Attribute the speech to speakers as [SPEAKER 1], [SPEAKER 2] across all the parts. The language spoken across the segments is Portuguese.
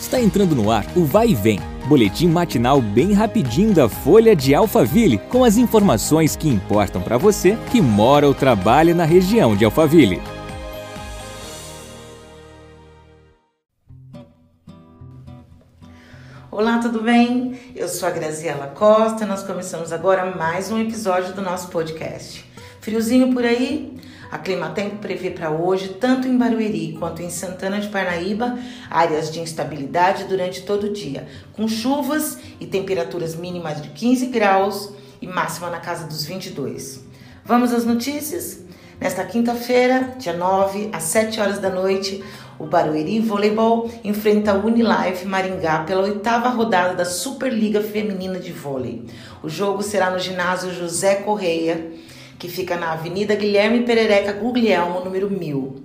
[SPEAKER 1] Está entrando no ar o Vai e Vem, boletim matinal bem rapidinho da Folha de Alphaville, com as informações que importam para você que mora ou trabalha na região de Alphaville.
[SPEAKER 2] Olá, tudo bem? Eu sou a Graziela Costa. Nós começamos agora mais um episódio do nosso podcast. Friozinho por aí? A Climatempo prevê para hoje, tanto em Barueri quanto em Santana de Parnaíba, áreas de instabilidade durante todo o dia, com chuvas e temperaturas mínimas de 15 graus e máxima na casa dos 22. Vamos às notícias? Nesta quinta-feira, dia 9, às 7 horas da noite, o Barueri Voleibol enfrenta o Unilife Maringá pela oitava rodada da Superliga Feminina de Vôlei. O jogo será no ginásio José Correia que fica na Avenida Guilherme Perereca Guglielmo, número 1000.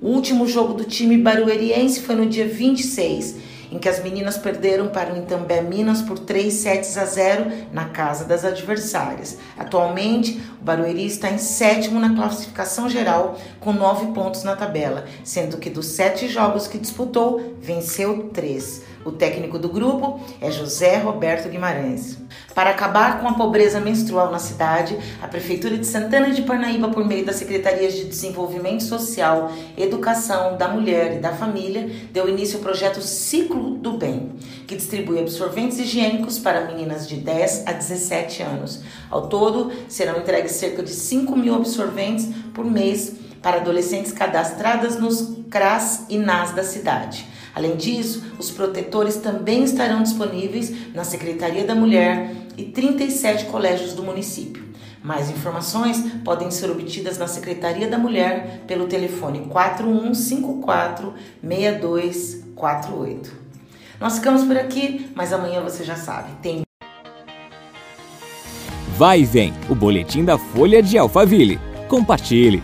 [SPEAKER 2] O último jogo do time barueriense foi no dia 26, em que as meninas perderam para o Itambé Minas por 3 sets a 0 na casa das adversárias. Atualmente, o Barueri está em sétimo na classificação geral, com 9 pontos na tabela, sendo que dos sete jogos que disputou, venceu três. O técnico do grupo é José Roberto Guimarães. Para acabar com a pobreza menstrual na cidade, a Prefeitura de Santana de Parnaíba, por meio das Secretarias de Desenvolvimento Social, Educação, da Mulher e da Família, deu início ao projeto Ciclo do Bem, que distribui absorventes higiênicos para meninas de 10 a 17 anos. Ao todo, serão entregues cerca de 5 mil absorventes por mês para adolescentes cadastradas nos CRAS e NAS da cidade. Além disso, os protetores também estarão disponíveis na Secretaria da Mulher e 37 colégios do município. Mais informações podem ser obtidas na Secretaria da Mulher pelo telefone 4154 6248. Nós ficamos por aqui, mas amanhã você já sabe, tem
[SPEAKER 1] Vai e vem, o boletim da Folha de Alphaville. Compartilhe.